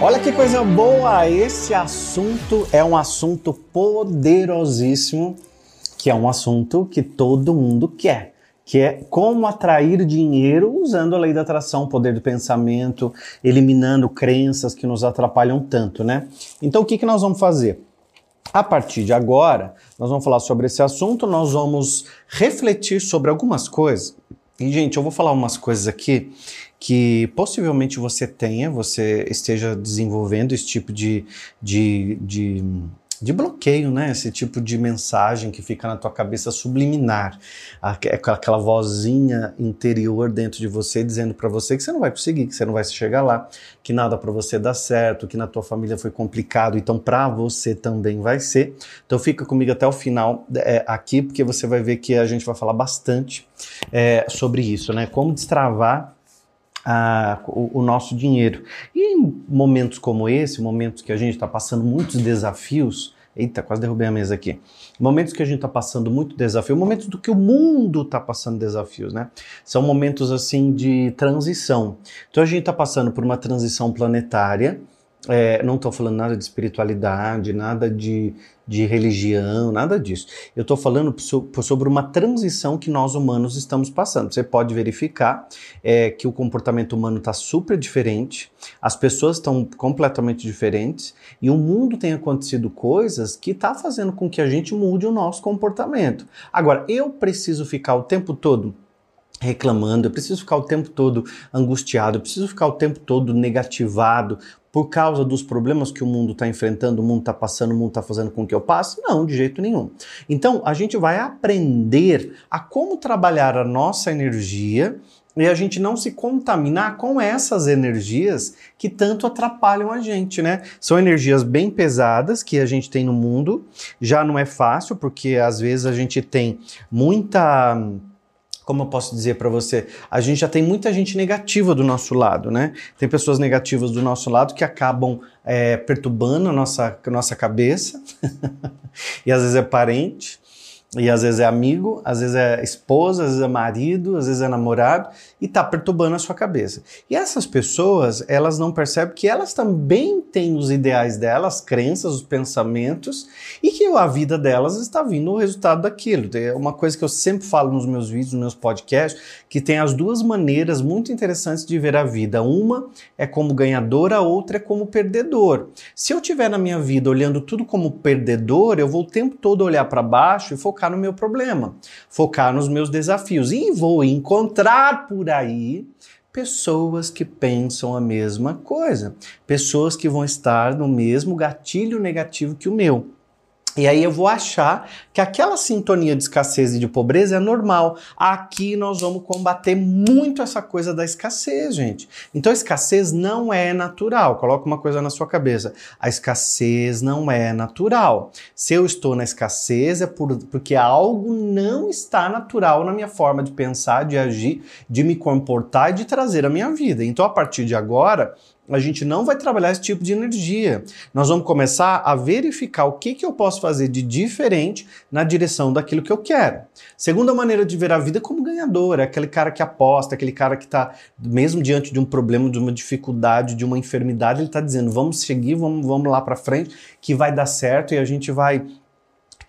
Olha que coisa boa! Esse assunto é um assunto poderosíssimo, que é um assunto que todo mundo quer, que é como atrair dinheiro usando a lei da atração, o poder do pensamento, eliminando crenças que nos atrapalham tanto, né? Então o que, que nós vamos fazer? A partir de agora, nós vamos falar sobre esse assunto, nós vamos refletir sobre algumas coisas. E, gente, eu vou falar umas coisas aqui que possivelmente você tenha, você esteja desenvolvendo esse tipo de, de, de, de, bloqueio, né? Esse tipo de mensagem que fica na tua cabeça subliminar, aquela vozinha interior dentro de você dizendo para você que você não vai conseguir, que você não vai chegar lá, que nada para você dá certo, que na tua família foi complicado, então para você também vai ser. Então fica comigo até o final é, aqui, porque você vai ver que a gente vai falar bastante é, sobre isso, né? Como destravar a, o, o, nosso dinheiro. E em momentos como esse, momentos que a gente está passando muitos desafios, eita, quase derrubei a mesa aqui. Momentos que a gente está passando muito desafio, momentos do que o mundo está passando desafios, né? São momentos assim de transição. Então a gente está passando por uma transição planetária é, não estou falando nada de espiritualidade, nada de, de religião, nada disso. Eu estou falando sobre uma transição que nós humanos estamos passando. Você pode verificar é, que o comportamento humano está super diferente, as pessoas estão completamente diferentes e o mundo tem acontecido coisas que está fazendo com que a gente mude o nosso comportamento. Agora, eu preciso ficar o tempo todo reclamando, eu preciso ficar o tempo todo angustiado, eu preciso ficar o tempo todo negativado, por causa dos problemas que o mundo está enfrentando, o mundo está passando, o mundo está fazendo com que eu passe? Não, de jeito nenhum. Então, a gente vai aprender a como trabalhar a nossa energia e a gente não se contaminar com essas energias que tanto atrapalham a gente, né? São energias bem pesadas que a gente tem no mundo, já não é fácil, porque às vezes a gente tem muita como eu posso dizer para você, a gente já tem muita gente negativa do nosso lado, né? Tem pessoas negativas do nosso lado que acabam é, perturbando a nossa, a nossa cabeça, e às vezes é parente, e às vezes é amigo, às vezes é esposa, às vezes é marido, às vezes é namorado e está perturbando a sua cabeça. E essas pessoas, elas não percebem que elas também têm os ideais delas, crenças, os pensamentos e que a vida delas está vindo o resultado daquilo. É uma coisa que eu sempre falo nos meus vídeos, nos meus podcasts, que tem as duas maneiras muito interessantes de ver a vida. Uma é como ganhador, a outra é como perdedor. Se eu tiver na minha vida olhando tudo como perdedor, eu vou o tempo todo olhar para baixo e focar focar no meu problema, focar nos meus desafios. E vou encontrar por aí pessoas que pensam a mesma coisa, pessoas que vão estar no mesmo gatilho negativo que o meu. E aí eu vou achar que aquela sintonia de escassez e de pobreza é normal. Aqui nós vamos combater muito essa coisa da escassez, gente. Então a escassez não é natural. Coloca uma coisa na sua cabeça. A escassez não é natural. Se eu estou na escassez é por, porque algo não está natural na minha forma de pensar, de agir, de me comportar e de trazer a minha vida. Então a partir de agora, a gente não vai trabalhar esse tipo de energia. Nós vamos começar a verificar o que, que eu posso fazer de diferente na direção daquilo que eu quero. Segunda maneira de ver a vida é como ganhador, é aquele cara que aposta, aquele cara que está, mesmo diante de um problema, de uma dificuldade, de uma enfermidade, ele está dizendo: vamos seguir, vamos, vamos lá para frente, que vai dar certo e a gente vai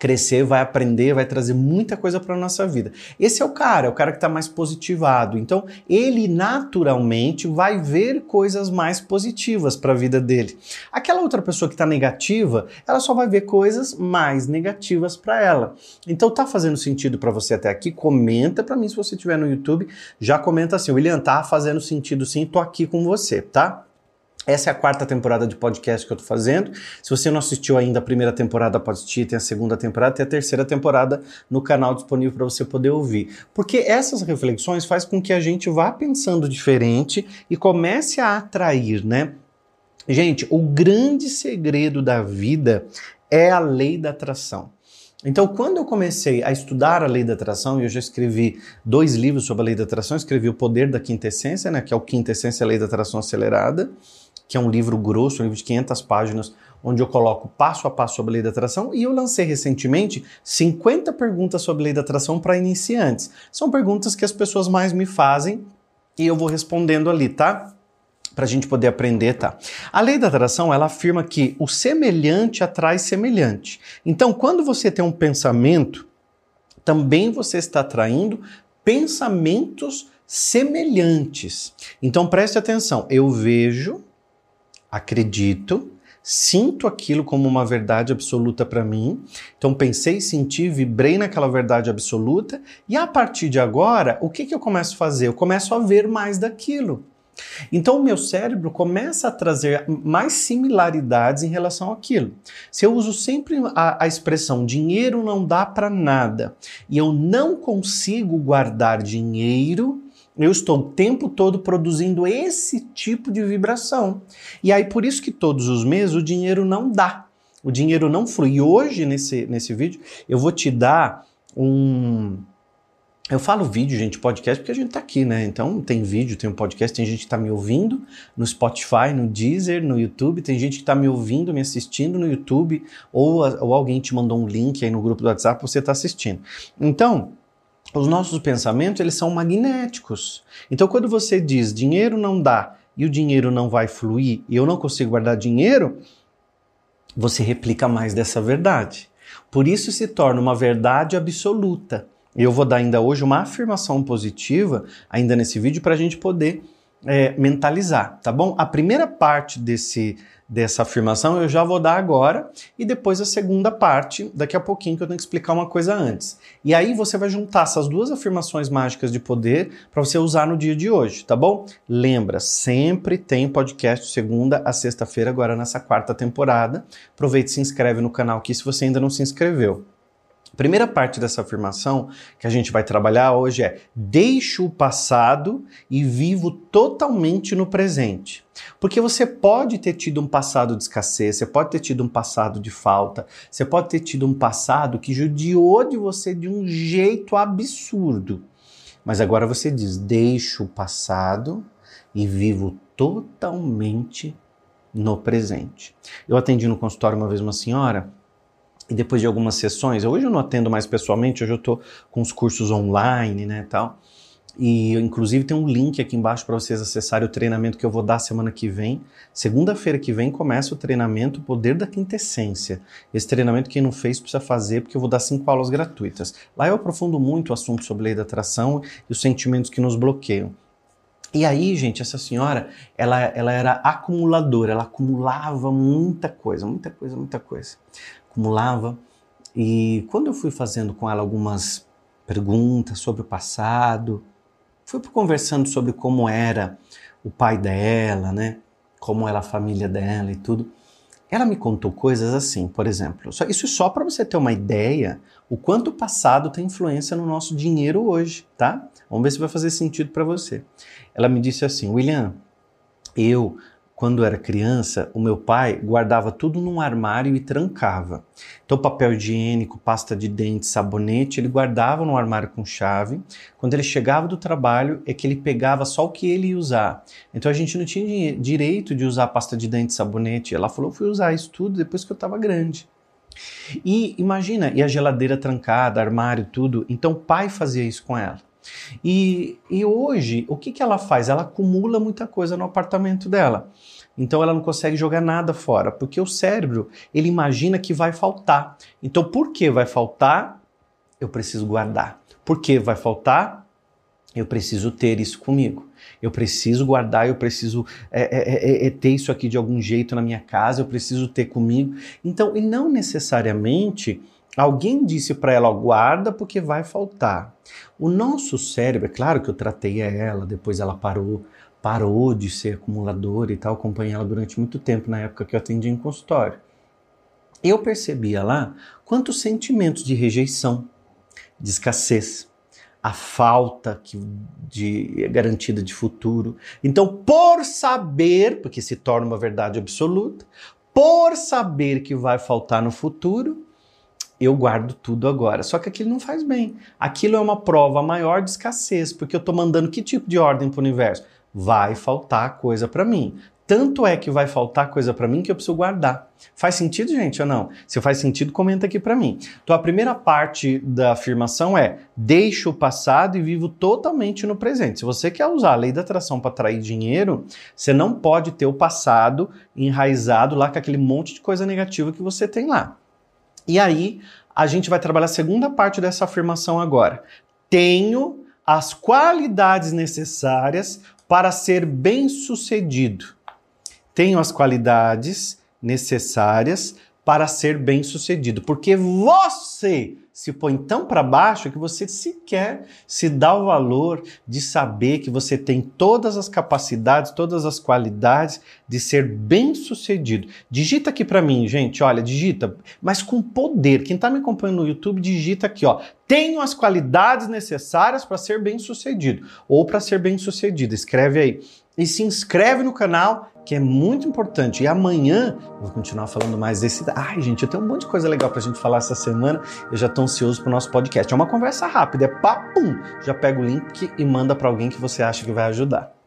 crescer, vai aprender, vai trazer muita coisa para nossa vida. Esse é o cara, é o cara que está mais positivado. Então, ele naturalmente vai ver coisas mais positivas para a vida dele. Aquela outra pessoa que está negativa, ela só vai ver coisas mais negativas para ela. Então, tá fazendo sentido para você até aqui? Comenta para mim se você estiver no YouTube, já comenta assim, William, tá fazendo sentido sim, tô aqui com você, tá? Essa é a quarta temporada de podcast que eu tô fazendo. Se você não assistiu ainda a primeira temporada, pode assistir, tem a segunda temporada, tem a terceira temporada no canal disponível para você poder ouvir. Porque essas reflexões faz com que a gente vá pensando diferente e comece a atrair, né? Gente, o grande segredo da vida é a lei da atração. Então, quando eu comecei a estudar a lei da atração, e eu já escrevi dois livros sobre a lei da atração, escrevi O Poder da Quinta Essência, né, que é o Quinta Essência, a Lei da Atração Acelerada, que é um livro grosso, um livro de 500 páginas, onde eu coloco passo a passo sobre a lei da atração, e eu lancei recentemente 50 perguntas sobre a lei da atração para iniciantes. São perguntas que as pessoas mais me fazem e eu vou respondendo ali, tá? para a gente poder aprender, tá? A lei da atração, ela afirma que o semelhante atrai semelhante. Então, quando você tem um pensamento, também você está atraindo pensamentos semelhantes. Então, preste atenção. Eu vejo, acredito, sinto aquilo como uma verdade absoluta para mim. Então pensei, senti, vibrei naquela verdade absoluta e a partir de agora, o que, que eu começo a fazer? Eu começo a ver mais daquilo. Então o meu cérebro começa a trazer mais similaridades em relação àquilo. Se eu uso sempre a, a expressão dinheiro não dá para nada e eu não consigo guardar dinheiro, eu estou o tempo todo produzindo esse tipo de vibração. E aí, por isso que todos os meses o dinheiro não dá. O dinheiro não flui. E hoje, nesse, nesse vídeo, eu vou te dar um. Eu falo vídeo, gente, podcast, porque a gente tá aqui, né? Então tem vídeo, tem um podcast, tem gente que tá me ouvindo no Spotify, no Deezer, no YouTube, tem gente que tá me ouvindo, me assistindo no YouTube, ou, ou alguém te mandou um link aí no grupo do WhatsApp, você tá assistindo. Então, os nossos pensamentos eles são magnéticos. Então, quando você diz dinheiro não dá e o dinheiro não vai fluir e eu não consigo guardar dinheiro, você replica mais dessa verdade. Por isso se torna uma verdade absoluta. Eu vou dar ainda hoje uma afirmação positiva, ainda nesse vídeo, para a gente poder é, mentalizar, tá bom? A primeira parte desse dessa afirmação eu já vou dar agora e depois a segunda parte daqui a pouquinho que eu tenho que explicar uma coisa antes. E aí você vai juntar essas duas afirmações mágicas de poder para você usar no dia de hoje, tá bom? Lembra, sempre tem podcast segunda a sexta-feira agora nessa quarta temporada. Aproveite e se inscreve no canal aqui se você ainda não se inscreveu. Primeira parte dessa afirmação que a gente vai trabalhar hoje é: deixo o passado e vivo totalmente no presente. Porque você pode ter tido um passado de escassez, você pode ter tido um passado de falta, você pode ter tido um passado que judiou de você de um jeito absurdo. Mas agora você diz: deixo o passado e vivo totalmente no presente. Eu atendi no consultório uma vez uma senhora e depois de algumas sessões, hoje eu não atendo mais pessoalmente, hoje eu estou com os cursos online, né, tal. E inclusive tem um link aqui embaixo para vocês acessarem o treinamento que eu vou dar semana que vem. Segunda-feira que vem começa o treinamento Poder da Quintessência. Esse treinamento quem não fez precisa fazer porque eu vou dar cinco aulas gratuitas. Lá eu aprofundo muito o assunto sobre lei da atração e os sentimentos que nos bloqueiam. E aí, gente, essa senhora, ela, ela era acumuladora, ela acumulava muita coisa, muita coisa, muita coisa acumulava. E quando eu fui fazendo com ela algumas perguntas sobre o passado, fui conversando sobre como era o pai dela, né? Como era a família dela e tudo. Ela me contou coisas assim, por exemplo, isso só para você ter uma ideia o quanto o passado tem influência no nosso dinheiro hoje, tá? Vamos ver se vai fazer sentido para você. Ela me disse assim, William, eu quando era criança, o meu pai guardava tudo num armário e trancava. Então, papel higiênico, pasta de dente, sabonete, ele guardava no armário com chave. Quando ele chegava do trabalho, é que ele pegava só o que ele ia usar. Então, a gente não tinha direito de usar pasta de dente, sabonete. Ela falou: fui usar isso tudo depois que eu estava grande. E imagina, e a geladeira trancada, armário, tudo. Então, o pai fazia isso com ela. E, e hoje, o que, que ela faz? Ela acumula muita coisa no apartamento dela. Então ela não consegue jogar nada fora, porque o cérebro, ele imagina que vai faltar. Então por que vai faltar? Eu preciso guardar. Por que vai faltar? Eu preciso ter isso comigo. Eu preciso guardar, eu preciso é, é, é, é ter isso aqui de algum jeito na minha casa, eu preciso ter comigo. Então, e não necessariamente Alguém disse para ela, guarda porque vai faltar. O nosso cérebro, é claro que eu tratei ela, depois ela parou, parou de ser acumuladora e tal, acompanhei ela durante muito tempo na época que eu atendi em consultório. Eu percebia lá quantos sentimentos de rejeição, de escassez, a falta de garantida de futuro. Então, por saber, porque se torna uma verdade absoluta, por saber que vai faltar no futuro, eu guardo tudo agora. Só que aquilo não faz bem. Aquilo é uma prova maior de escassez, porque eu estou mandando que tipo de ordem para o universo? Vai faltar coisa para mim. Tanto é que vai faltar coisa para mim que eu preciso guardar. Faz sentido, gente, ou não? Se faz sentido, comenta aqui para mim. Então, a primeira parte da afirmação é: deixo o passado e vivo totalmente no presente. Se você quer usar a lei da atração para atrair dinheiro, você não pode ter o passado enraizado lá com aquele monte de coisa negativa que você tem lá. E aí, a gente vai trabalhar a segunda parte dessa afirmação agora. Tenho as qualidades necessárias para ser bem-sucedido tenho as qualidades necessárias para ser bem sucedido. Porque você se põe tão para baixo que você sequer se dá o valor de saber que você tem todas as capacidades, todas as qualidades de ser bem sucedido. Digita aqui para mim, gente, olha, digita, mas com poder. Quem está me acompanhando no YouTube, digita aqui, ó. Tenho as qualidades necessárias para ser bem sucedido ou para ser bem sucedido. Escreve aí e se inscreve no canal, que é muito importante. E amanhã eu vou continuar falando mais desse. Ai, gente, eu tenho um monte de coisa legal pra gente falar essa semana. Eu já tô ansioso pro nosso podcast. É uma conversa rápida, é papum. Já pega o link e manda para alguém que você acha que vai ajudar.